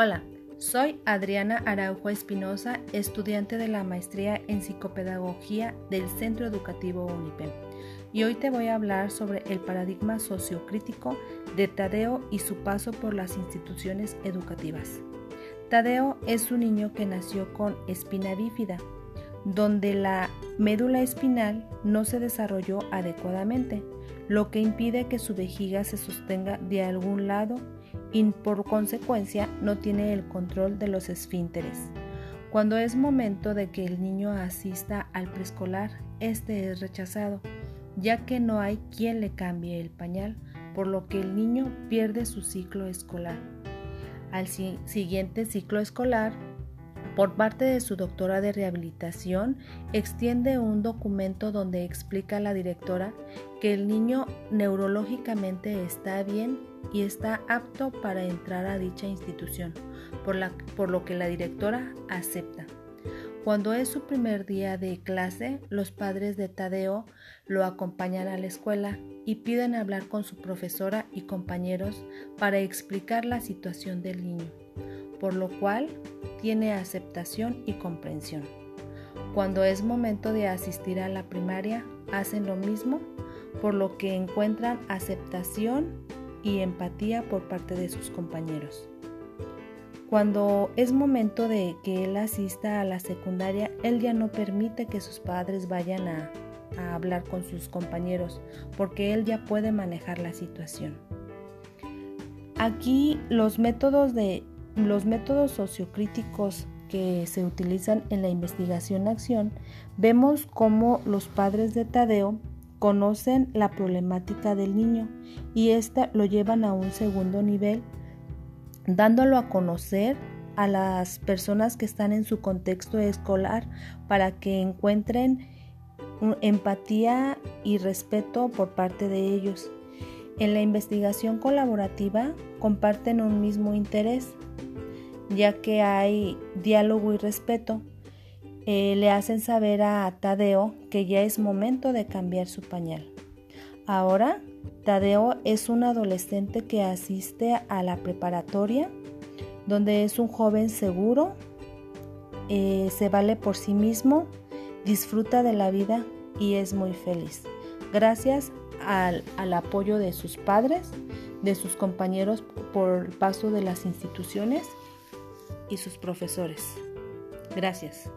Hola, soy Adriana Araujo Espinosa, estudiante de la maestría en psicopedagogía del Centro Educativo UNIPEM. Y hoy te voy a hablar sobre el paradigma sociocrítico de Tadeo y su paso por las instituciones educativas. Tadeo es un niño que nació con espina bífida, donde la médula espinal no se desarrolló adecuadamente, lo que impide que su vejiga se sostenga de algún lado y por consecuencia no tiene el control de los esfínteres. Cuando es momento de que el niño asista al preescolar, este es rechazado, ya que no hay quien le cambie el pañal, por lo que el niño pierde su ciclo escolar. Al siguiente ciclo escolar, por parte de su doctora de rehabilitación, extiende un documento donde explica a la directora que el niño neurológicamente está bien y está apto para entrar a dicha institución, por, por lo que la directora acepta. Cuando es su primer día de clase, los padres de Tadeo lo acompañan a la escuela y piden hablar con su profesora y compañeros para explicar la situación del niño, por lo cual tiene aceptación y comprensión. Cuando es momento de asistir a la primaria, hacen lo mismo, por lo que encuentran aceptación y empatía por parte de sus compañeros. Cuando es momento de que él asista a la secundaria, él ya no permite que sus padres vayan a, hablar con sus compañeros porque él ya puede manejar la situación. Aquí los métodos de los métodos sociocríticos que se utilizan en la investigación-acción, vemos cómo los padres de Tadeo conocen la problemática del niño y ésta lo llevan a un segundo nivel, dándolo a conocer a las personas que están en su contexto escolar para que encuentren empatía y respeto por parte de ellos. En la investigación colaborativa comparten un mismo interés, ya que hay diálogo y respeto eh, le hacen saber a Tadeo que ya es momento de cambiar su pañal. Ahora, Tadeo es un adolescente que asiste a la preparatoria, donde es un joven seguro, eh, se vale por sí mismo, disfruta de la vida y es muy feliz. Gracias al, al apoyo de sus padres, de sus compañeros por el paso de las instituciones y sus profesores. Gracias.